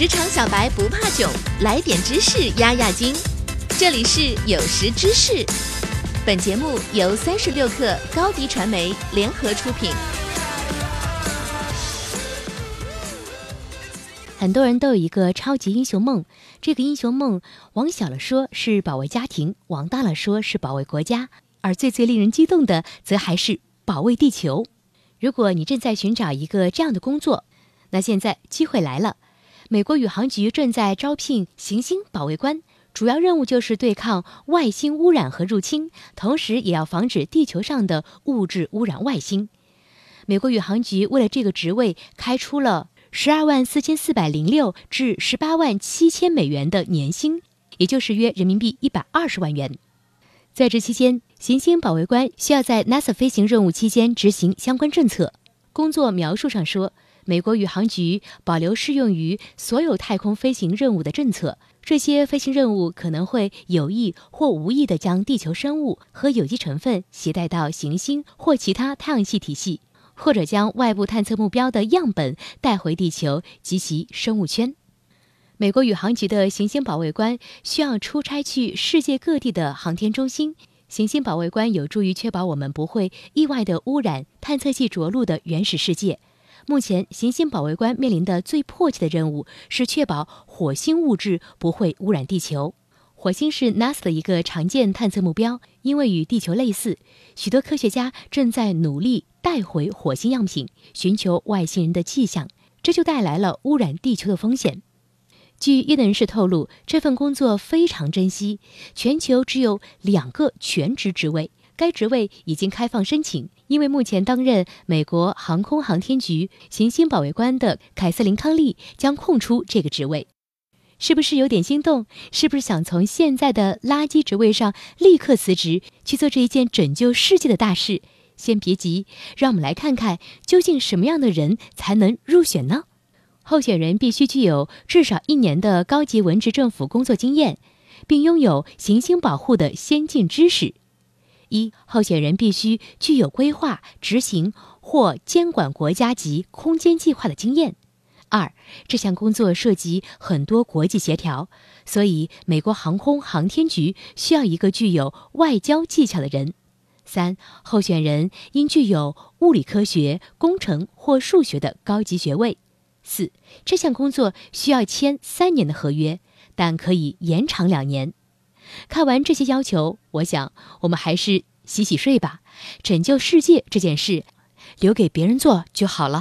职场小白不怕囧，来点知识压压惊。这里是有识知识，本节目由三十六克高低传媒联合出品。很多人都有一个超级英雄梦，这个英雄梦往小了说是保卫家庭，往大了说是保卫国家，而最最令人激动的，则还是保卫地球。如果你正在寻找一个这样的工作，那现在机会来了。美国宇航局正在招聘行星保卫官，主要任务就是对抗外星污染和入侵，同时也要防止地球上的物质污染外星。美国宇航局为了这个职位开出了。十二万四千四百零六至十八万七千美元的年薪，也就是约人民币一百二十万元。在这期间，行星保卫官需要在 NASA 飞行任务期间执行相关政策。工作描述上说，美国宇航局保留适用于所有太空飞行任务的政策。这些飞行任务可能会有意或无意地将地球生物和有机成分携带到行星或其他太阳系体系。或者将外部探测目标的样本带回地球及其生物圈。美国宇航局的行星保卫官需要出差去世界各地的航天中心。行星保卫官有助于确保我们不会意外的污染探测器着陆的原始世界。目前，行星保卫官面临的最迫切的任务是确保火星物质不会污染地球。火星是 NASA 的一个常见探测目标，因为与地球类似，许多科学家正在努力带回火星样品，寻求外星人的迹象，这就带来了污染地球的风险。据业内人士透露，这份工作非常珍惜，全球只有两个全职职位，该职位已经开放申请，因为目前担任美国航空航天局行星保卫官的凯瑟琳·康利将空出这个职位。是不是有点心动？是不是想从现在的垃圾职位上立刻辞职，去做这一件拯救世界的大事？先别急，让我们来看看究竟什么样的人才能入选呢？候选人必须具有至少一年的高级文职政府工作经验，并拥有行星保护的先进知识。一、候选人必须具有规划、执行或监管国家级空间计划的经验。二，这项工作涉及很多国际协调，所以美国航空航天局需要一个具有外交技巧的人。三，候选人应具有物理科学、工程或数学的高级学位。四，这项工作需要签三年的合约，但可以延长两年。看完这些要求，我想我们还是洗洗睡吧。拯救世界这件事，留给别人做就好了。